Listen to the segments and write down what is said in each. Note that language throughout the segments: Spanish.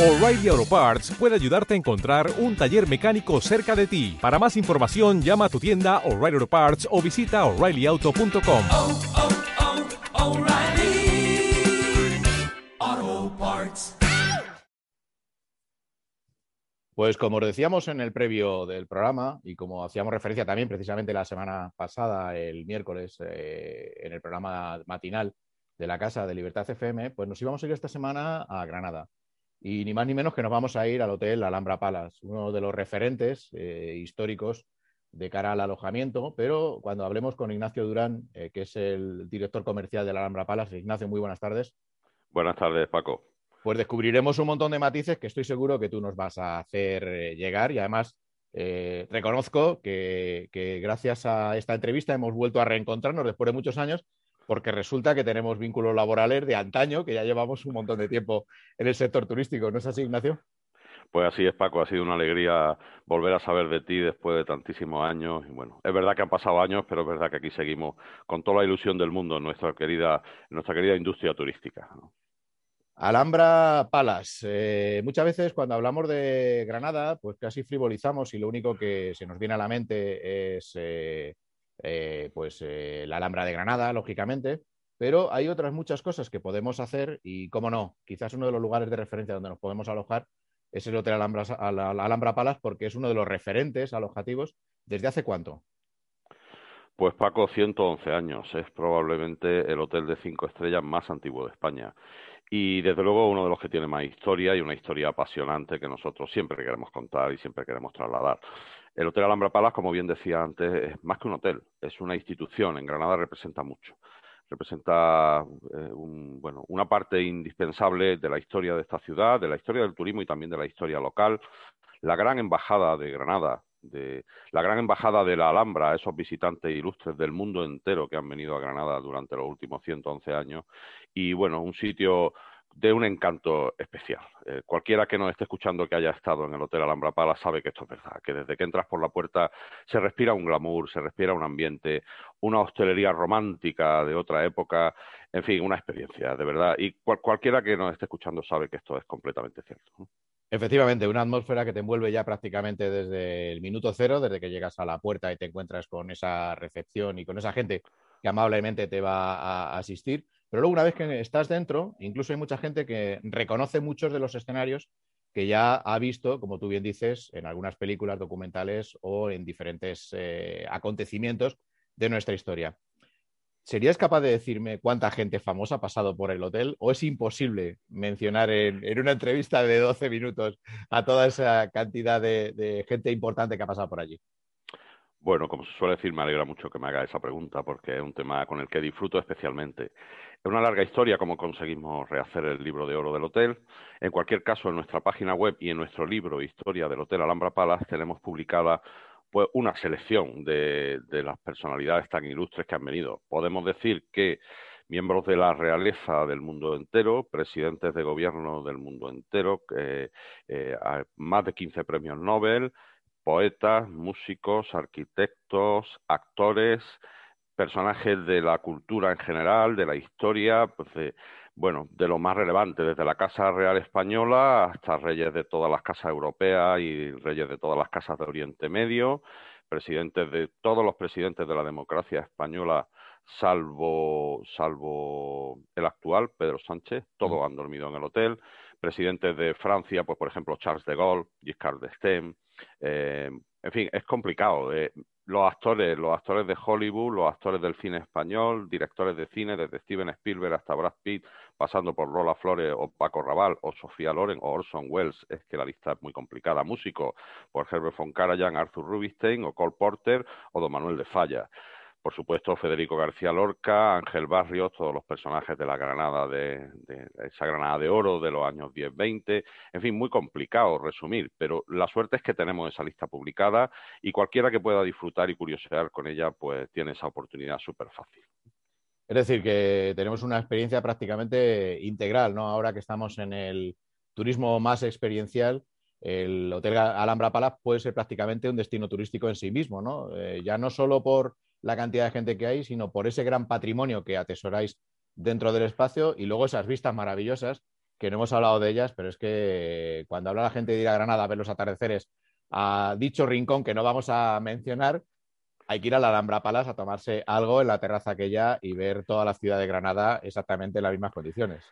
O'Reilly Auto Parts puede ayudarte a encontrar un taller mecánico cerca de ti. Para más información, llama a tu tienda O'Reilly Auto Parts o visita oreillyauto.com. oh, oh, Parts. Pues como os decíamos en el previo del programa y como hacíamos referencia también precisamente la semana pasada, el miércoles, eh, en el programa matinal de la Casa de Libertad FM, pues nos íbamos a ir esta semana a Granada. Y ni más ni menos que nos vamos a ir al Hotel Alhambra Palace, uno de los referentes eh, históricos de cara al alojamiento, pero cuando hablemos con Ignacio Durán, eh, que es el director comercial del Alhambra Palace, Ignacio, muy buenas tardes. Buenas tardes, Paco. Pues descubriremos un montón de matices que estoy seguro que tú nos vas a hacer eh, llegar y además eh, reconozco que, que gracias a esta entrevista hemos vuelto a reencontrarnos después de muchos años porque resulta que tenemos vínculos laborales de antaño, que ya llevamos un montón de tiempo en el sector turístico. ¿No es así, Ignacio? Pues así es, Paco. Ha sido una alegría volver a saber de ti después de tantísimos años. Y bueno, es verdad que han pasado años, pero es verdad que aquí seguimos con toda la ilusión del mundo en nuestra querida, en nuestra querida industria turística. ¿no? Alhambra Palace. Eh, muchas veces cuando hablamos de Granada, pues casi frivolizamos y lo único que se nos viene a la mente es eh, eh, pues eh, la Alhambra de Granada, lógicamente, pero hay otras muchas cosas que podemos hacer y, cómo no, quizás uno de los lugares de referencia donde nos podemos alojar es el Hotel Alhambra, Alhambra Palace porque es uno de los referentes alojativos. ¿Desde hace cuánto? Pues Paco, 111 años. Es probablemente el hotel de cinco estrellas más antiguo de España. Y desde luego uno de los que tiene más historia y una historia apasionante que nosotros siempre queremos contar y siempre queremos trasladar. El Hotel Alhambra Palace, como bien decía antes, es más que un hotel, es una institución. En Granada representa mucho. Representa eh, un, bueno, una parte indispensable de la historia de esta ciudad, de la historia del turismo y también de la historia local. La gran embajada de Granada, de la gran embajada de la Alhambra, esos visitantes ilustres del mundo entero que han venido a Granada durante los últimos 111 años. Y bueno, un sitio de un encanto especial. Eh, cualquiera que nos esté escuchando que haya estado en el Hotel Alhambra Palace sabe que esto es verdad, que desde que entras por la puerta se respira un glamour, se respira un ambiente, una hostelería romántica de otra época, en fin, una experiencia, de verdad. Y cual, cualquiera que nos esté escuchando sabe que esto es completamente cierto. Efectivamente, una atmósfera que te envuelve ya prácticamente desde el minuto cero, desde que llegas a la puerta y te encuentras con esa recepción y con esa gente que amablemente te va a asistir. Pero luego una vez que estás dentro, incluso hay mucha gente que reconoce muchos de los escenarios que ya ha visto, como tú bien dices, en algunas películas documentales o en diferentes eh, acontecimientos de nuestra historia. ¿Serías capaz de decirme cuánta gente famosa ha pasado por el hotel o es imposible mencionar en, una entrevista de 12 minutos a toda esa cantidad de, de gente importante que ha pasado por allí? Bueno, como se suele decir, me alegra mucho que me haga esa pregunta porque es un tema con el que disfruto especialmente. Es una larga historia cómo conseguimos rehacer el libro de oro del hotel. En cualquier caso, en nuestra página web y en nuestro libro Historia del Hotel Alhambra Palace tenemos publicada pues una selección de, de las personalidades tan ilustres que han venido. Podemos decir que miembros de la realeza del mundo entero, presidentes de gobierno del mundo entero, eh, eh, más de 15 premios Nobel, poetas, músicos, arquitectos, actores, personajes de la cultura en general, de la historia, pues de, bueno, de lo más relevante, desde la Casa Real Española hasta reyes de todas las casas europeas y reyes de todas las casas de Oriente Medio, presidentes de todos los presidentes de la democracia española, salvo, salvo el actual, Pedro Sánchez, todos han dormido en el hotel, presidentes de Francia, pues por ejemplo Charles de Gaulle, Giscard d'Estaing, eh, en fin, es complicado. Eh, los actores, los actores de Hollywood, los actores del cine español, directores de cine, desde Steven Spielberg hasta Brad Pitt, pasando por Lola Flores o Paco Raval o Sofía Loren o Orson Welles, es que la lista es muy complicada. Músicos, por Herbert von Karajan, Arthur Rubinstein o Cole Porter o Don Manuel de Falla por supuesto Federico García Lorca, Ángel Barrios, todos los personajes de la Granada de, esa Granada de Oro de los años 10-20, en fin, muy complicado resumir, pero la suerte es que tenemos esa lista publicada y cualquiera que pueda disfrutar y curiosear con ella, pues tiene esa oportunidad súper fácil. Es decir, que tenemos una experiencia prácticamente integral, ¿no? Ahora que estamos en el turismo más experiencial, el Hotel Alhambra Palace puede ser prácticamente un destino turístico en sí mismo, ¿no? Eh, ya no solo por la cantidad de gente que hay, sino por ese gran patrimonio que atesoráis dentro del espacio y luego esas vistas maravillosas que no hemos hablado de ellas, pero es que cuando habla la gente de ir a Granada a ver los atardeceres a dicho rincón que no vamos a mencionar, hay que ir a la Alhambra Palace a tomarse algo en la terraza aquella y ver toda la ciudad de Granada exactamente en las mismas condiciones.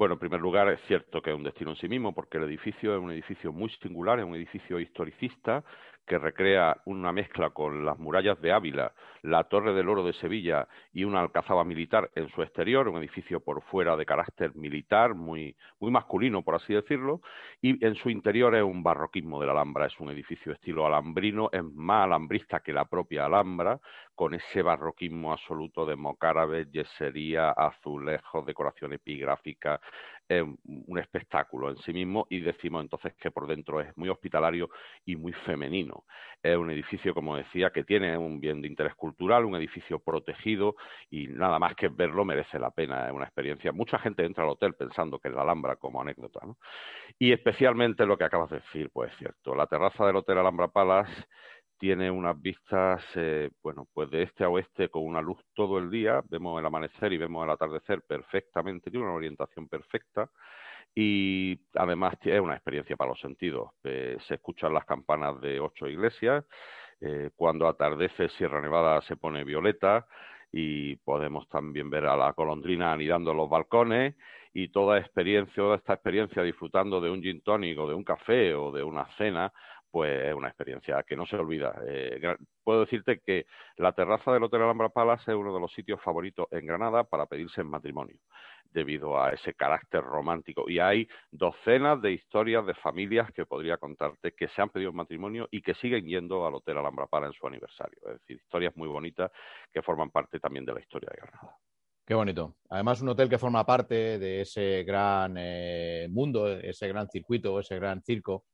Bueno, en primer lugar, es cierto que es un destino en sí mismo, porque el edificio es un edificio muy singular, es un edificio historicista que recrea una mezcla con las murallas de Ávila, la Torre del Oro de Sevilla y una alcazaba militar en su exterior, un edificio por fuera de carácter militar, muy, muy masculino, por así decirlo, y en su interior es un barroquismo de la Alhambra, es un edificio estilo alambrino, es más alambrista que la propia Alhambra, con ese barroquismo absoluto de mocárabes, yesería, azulejos, decoración epigráfica, es un espectáculo en sí mismo y decimos entonces que por dentro es muy hospitalario y muy femenino. Es un edificio, como decía, que tiene un bien de interés cultural, un edificio protegido y nada más que verlo merece la pena. Es una experiencia. Mucha gente entra al hotel pensando que es la Alhambra como anécdota. ¿no? Y especialmente lo que acabas de decir, pues es cierto. La terraza del Hotel Alhambra Palace tiene unas vistas, eh, bueno, pues de este a oeste con una luz todo el día, vemos el amanecer y vemos el atardecer perfectamente, tiene una orientación perfecta y además es una experiencia para los sentidos. Eh, se escuchan las campanas de ocho iglesias, eh, cuando atardece Sierra Nevada se pone violeta y podemos también ver a la colondrina anidando en los balcones y toda experiencia, toda esta experiencia disfrutando de un gin tónico, de un café o de una cena, pues es una experiencia que no se olvida. Eh, puedo decirte que la terraza del Hotel Alhambra Palace es uno de los sitios favoritos en Granada para pedirse en matrimonio, debido a ese carácter romántico. Y hay docenas de historias de familias que podría contarte que se han pedido en matrimonio y que siguen yendo al Hotel Alhambra Palace en su aniversario. Es decir, historias muy bonitas que forman parte también de la historia de Granada. Qué bonito. Además, un hotel que forma parte de ese gran eh, mundo, ese gran circuito, ese gran circo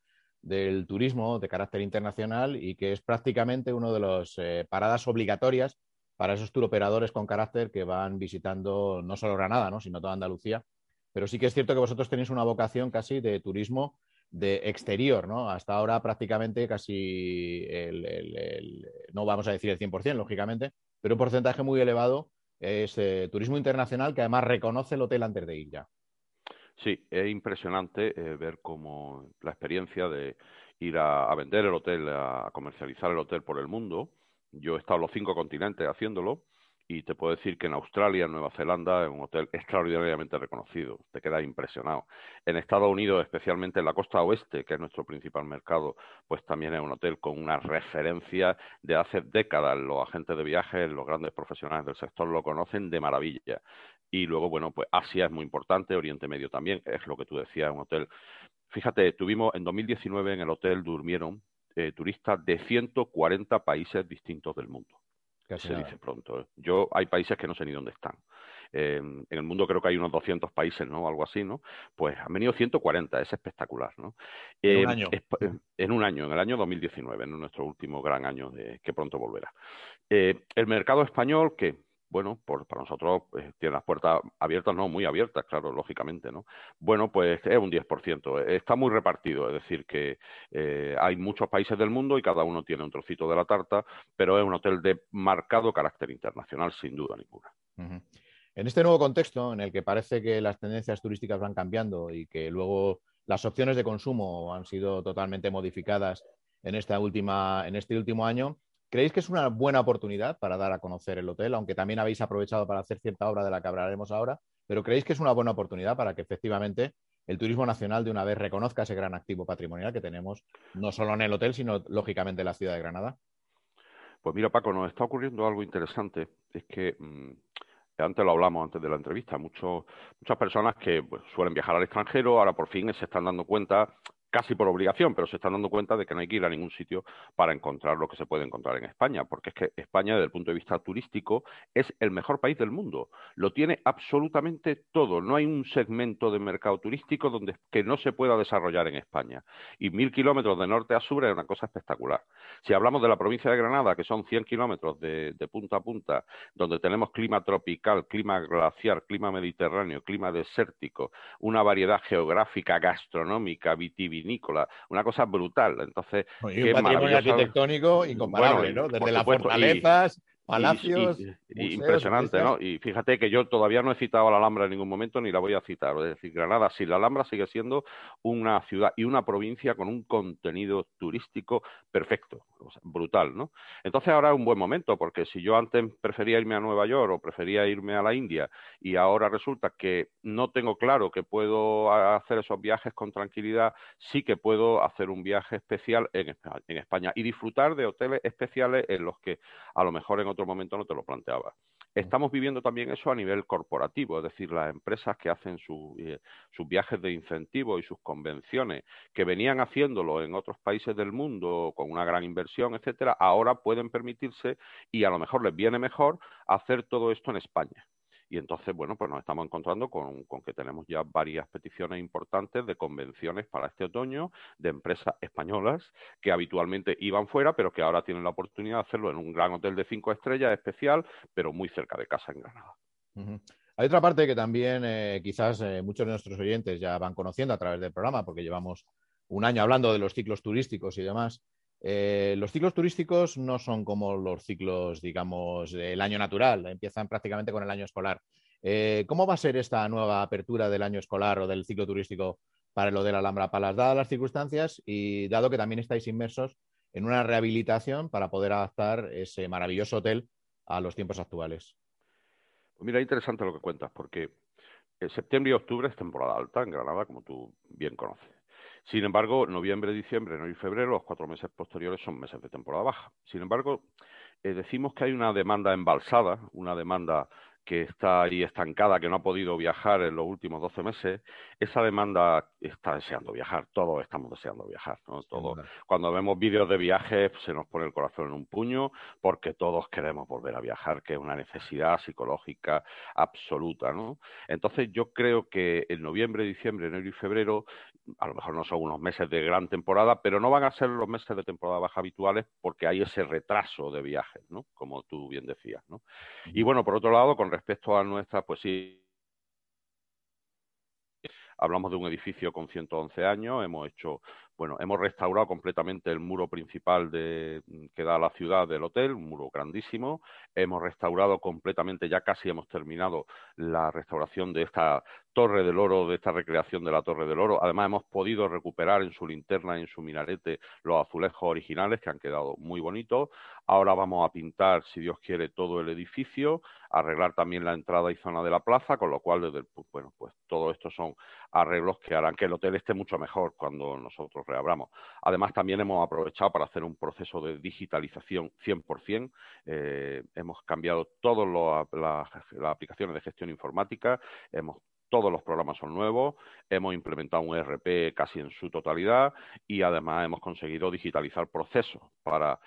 del turismo de carácter internacional y que es prácticamente una de las eh, paradas obligatorias para esos turoperadores con carácter que van visitando no solo Granada, ¿no? sino toda Andalucía. Pero sí que es cierto que vosotros tenéis una vocación casi de turismo de exterior, ¿no? Hasta ahora prácticamente casi el, no vamos a decir el 100%, lógicamente, pero un porcentaje muy elevado es eh, turismo internacional que además reconoce el hotel antes de ir ya. Sí, es impresionante eh, ver cómo la experiencia de ir a, vender el hotel, a, comercializar el hotel por el mundo. Yo he estado en los cinco continentes haciéndolo y te puedo decir que en Australia, en Nueva Zelanda, es un hotel extraordinariamente reconocido. Te quedas impresionado. En Estados Unidos, especialmente en la costa oeste, que es nuestro principal mercado, pues también es un hotel con una referencia de hace décadas. Los agentes de viajes, los grandes profesionales del sector lo conocen de maravilla. Y luego, bueno, pues Asia es muy importante, Oriente Medio también, es lo que tú decías, un hotel. Fíjate, tuvimos en 2019 en el hotel durmieron eh, turistas de 140 países distintos del mundo. se dice pronto. ¿eh? Yo hay países que no sé ni dónde están. Eh, en el mundo creo que hay unos 200 países, ¿no? Algo así, ¿no? Pues han venido 140, es espectacular, ¿no? En un año. en un año, en el año 2019, en nuestro último gran año de, que pronto volverá. el mercado español, que bueno, por, para nosotros eh, tiene las puertas abiertas, no, muy abiertas, claro, lógicamente, ¿no? Bueno, pues es un 10%, está muy repartido, es decir, que eh, hay muchos países del mundo y cada uno tiene un trocito de la tarta, pero es un hotel de marcado carácter internacional, sin duda ninguna. En este nuevo contexto, en el que parece que las tendencias turísticas van cambiando y que luego las opciones de consumo han sido totalmente modificadas en, esta última, en este último año, ¿Creéis que es una buena oportunidad para dar a conocer el hotel, aunque también habéis aprovechado para hacer cierta obra de la que hablaremos ahora? Pero ¿creéis que es una buena oportunidad para que efectivamente el turismo nacional de una vez reconozca ese gran activo patrimonial que tenemos, no solo en el hotel, sino lógicamente en la ciudad de Granada? Pues mira, Paco, nos está ocurriendo algo interesante. Es que mm, antes lo hablamos antes de la entrevista, muchas personas que suelen viajar al extranjero ahora por fin se están dando cuenta casi por obligación, pero se están dando cuenta de que no hay que ir a ningún sitio para encontrar lo que se puede encontrar en España, porque es que España, desde el punto de vista turístico, es el mejor país del mundo. Lo tiene absolutamente todo. No hay un segmento de mercado turístico donde que no se pueda desarrollar en España. Y mil kilómetros de norte a sur es una cosa espectacular. Si hablamos de la provincia de Granada, que son 100 kilómetros de, punta a punta, donde tenemos clima tropical, clima glaciar, clima mediterráneo, clima desértico, una variedad geográfica, gastronómica, vitivinícola, una cosa brutal. Entonces, un patrimonio arquitectónico incomparable, ¿no? Desde las fortalezas Palacios. impresionante, ¿no? Y fíjate que yo todavía no he citado a la Alhambra en ningún momento ni la voy a citar. Es decir, Granada, si la Alhambra sigue siendo una ciudad y una provincia con un contenido turístico perfecto, brutal, ¿no? Entonces ahora es un buen momento, porque si yo antes prefería irme a Nueva York o prefería irme a la India y ahora resulta que no tengo claro que puedo hacer esos viajes con tranquilidad, sí que puedo hacer un viaje especial en España y disfrutar de hoteles especiales en los que a lo mejor en otro momento no te lo planteaba. Estamos viviendo también eso a nivel corporativo, es decir, las empresas que hacen eh, sus viajes de incentivo y sus convenciones, que venían haciéndolo en otros países del mundo con una gran inversión, etcétera, ahora pueden permitirse y a lo mejor les viene mejor hacer todo esto en España. Y entonces, bueno, pues nos estamos encontrando con, que tenemos ya varias peticiones importantes de convenciones para este otoño de empresas españolas que habitualmente iban fuera, pero que ahora tienen la oportunidad de hacerlo en un gran hotel de cinco estrellas especial, pero muy cerca de casa en Granada. Hay otra parte que también eh, quizás eh, muchos de nuestros oyentes ya van conociendo a través del programa, porque llevamos un año hablando de los ciclos turísticos y demás. Eh, los ciclos turísticos no son como los ciclos, digamos, del año natural, empiezan prácticamente con el año escolar. Eh, ¿Cómo va a ser esta nueva apertura del año escolar o del ciclo turístico para el Hotel Alhambra Palas, dadas las circunstancias y dado que también estáis inmersos en una rehabilitación para poder adaptar ese maravilloso hotel a los tiempos actuales? Pues mira, interesante lo que cuentas, porque septiembre y octubre es temporada alta en Granada, como tú bien conoces. Sin embargo, noviembre, diciembre, enero y febrero, los cuatro meses posteriores son meses de temporada baja. Sin embargo, eh, decimos que hay una demanda embalsada, una demanda que está ahí estancada, que no ha podido viajar en los últimos 12 meses, esa demanda está deseando viajar, todos estamos deseando viajar, ¿no? cuando vemos vídeos de viajes se nos pone el corazón en un puño porque todos queremos volver a viajar, que es una necesidad psicológica absoluta, ¿no? Entonces yo creo que en noviembre, diciembre, enero y febrero a lo mejor no son unos meses de gran temporada, pero no van a ser los meses de temporada baja habituales porque hay ese retraso de viajes, ¿no? Como tú bien decías, ¿no? Y bueno, por otro lado, con respecto a nuestra, pues sí, hablamos de un edificio con 111 años, hemos hecho bueno, hemos restaurado completamente el muro principal de, que da a la ciudad del hotel, un muro grandísimo. Hemos restaurado completamente, ya casi hemos terminado la restauración de esta Torre del Oro, de esta recreación de la Torre del Oro. Además, hemos podido recuperar en su linterna y en su minarete los azulejos originales que han quedado muy bonitos. Ahora vamos a pintar, si Dios quiere, todo el edificio, arreglar también la entrada y zona de la plaza, con lo cual, desde el, bueno, pues todo esto son arreglos que harán que el hotel esté mucho mejor cuando nosotros reabramos. Además, también hemos aprovechado para hacer un proceso de digitalización 100%. Eh, hemos cambiado todas las aplicaciones de gestión informática, hemos todos los programas son nuevos, hemos implementado un ERP casi en su totalidad y además hemos conseguido digitalizar procesos para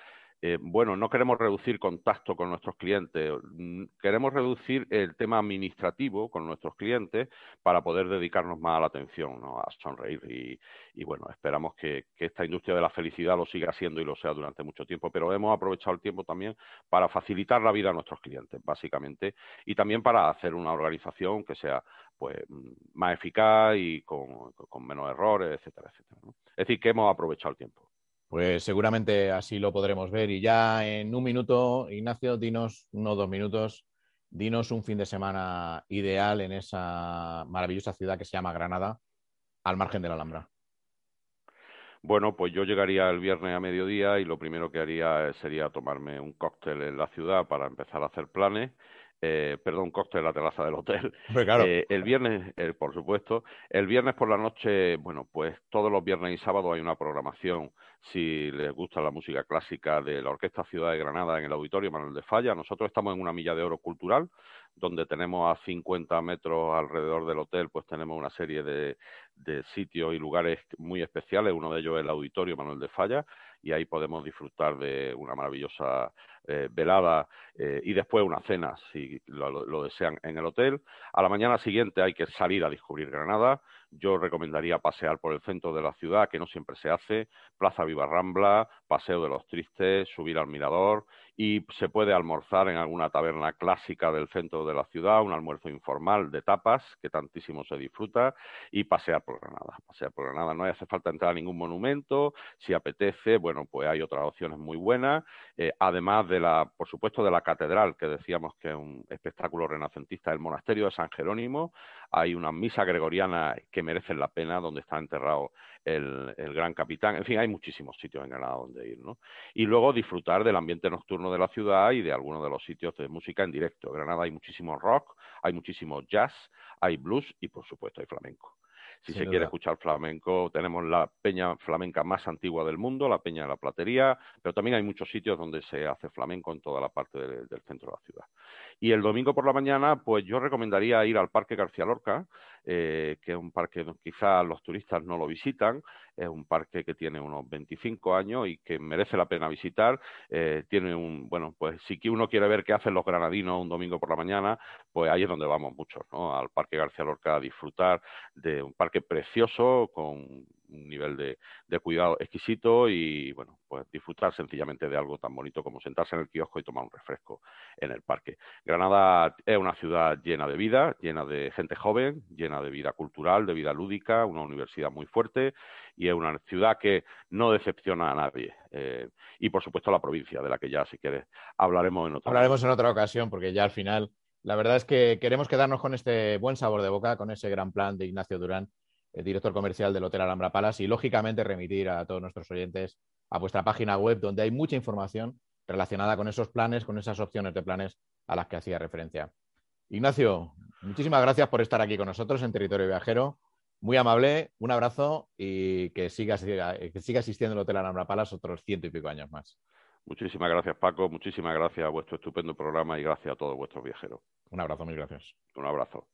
eh, bueno, no queremos reducir contacto con nuestros clientes, mm, queremos reducir el tema administrativo con nuestros clientes para poder dedicarnos más a la atención, a sonreír. Y, bueno, esperamos que, esta industria de la felicidad lo siga siendo y lo sea durante mucho tiempo, pero hemos aprovechado el tiempo también para facilitar la vida a nuestros clientes, básicamente, y también para hacer una organización que sea pues mm, más eficaz y con, menos errores, etcétera, etcétera. Es decir, que hemos aprovechado el tiempo. Pues seguramente así lo podremos ver. Y ya en un minuto, Ignacio, dinos, unos dos minutos, dinos un fin de semana ideal en esa maravillosa ciudad que se llama Granada, al margen de la Alhambra. Bueno, pues yo llegaría el viernes a mediodía y lo primero que haría sería tomarme un cóctel en la ciudad para empezar a hacer planes eh, perdón, coste en la terraza del hotel. Eh, el viernes, eh, por supuesto, el viernes por la noche, bueno, pues todos los viernes y sábados hay una programación, si les gusta la música clásica de la Orquesta Ciudad de Granada en el Auditorio Manuel de Falla. Nosotros estamos en una milla de oro cultural, donde tenemos a 50 metros alrededor del hotel, pues tenemos una serie de, de sitios y lugares muy especiales. Uno de ellos es el Auditorio Manuel de Falla, y ahí podemos disfrutar de una maravillosa eh, velada eh, y después una cena, si lo, desean, en el hotel. A la mañana siguiente hay que salir a descubrir Granada. yo recomendaría pasear por el centro de la ciudad, que no siempre se hace, Plaza Viva Rambla, Paseo de los Tristes, subir al Mirador y se puede almorzar en alguna taberna clásica del centro de la ciudad, un almuerzo informal de tapas que tantísimo se disfruta y pasear por Granada. Pasear por Granada no hace falta entrar a ningún monumento, si apetece, bueno, pues hay otras opciones muy buenas, eh, además de la, por supuesto, de la catedral, que decíamos que es un espectáculo renacentista, el monasterio de San Jerónimo, hay una misa gregoriana que merecen la pena, donde está enterrado el, gran capitán. En fin, hay muchísimos sitios en Granada donde ir, ¿no? Y luego disfrutar del ambiente nocturno de la ciudad y de algunos de los sitios de música en directo. En Granada hay muchísimo rock, hay muchísimo jazz, hay blues y, por supuesto, hay flamenco. Si se quiere escuchar flamenco, tenemos la peña flamenca más antigua del mundo, la Peña de la Platería, pero también hay muchos sitios donde se hace flamenco en toda la parte del centro de la ciudad. Y el domingo por la mañana, pues yo recomendaría ir al Parque García Lorca, eh, que es un parque que quizás los turistas no lo visitan, es un parque que tiene unos 25 años y que merece la pena visitar. Eh, tiene un, bueno, pues si uno quiere ver qué hacen los granadinos un domingo por la mañana, pues ahí es donde vamos muchos, ¿no? Al Parque García Lorca a disfrutar de un parque precioso con un nivel de, cuidado exquisito y, bueno, pues disfrutar sencillamente de algo tan bonito como sentarse en el kiosco y tomar un refresco en el parque. Granada es una ciudad llena de vida, llena de gente joven, llena de vida cultural, de vida lúdica, una universidad muy fuerte y es una ciudad que no decepciona a nadie. Eh, y, por supuesto, la provincia, de la que ya, si quieres, hablaremos en otra Hablaremos en otra ocasión, porque ya al final, la verdad es que queremos quedarnos con este buen sabor de boca, con ese gran plan de Ignacio Durán el director comercial del Hotel Alhambra Palace, y lógicamente remitir a todos nuestros oyentes a vuestra página web donde hay mucha información relacionada con esos planes, con esas opciones de planes a las que hacía referencia. Ignacio, muchísimas gracias por estar aquí con nosotros en Territorio Viajero. Muy amable, un abrazo y que siga, que siga existiendo el Hotel Alhambra Palace otros ciento y pico años más. Muchísimas gracias, Paco. Muchísimas gracias a vuestro estupendo programa y gracias a todos vuestros viajeros. Un abrazo, mil gracias. Un abrazo.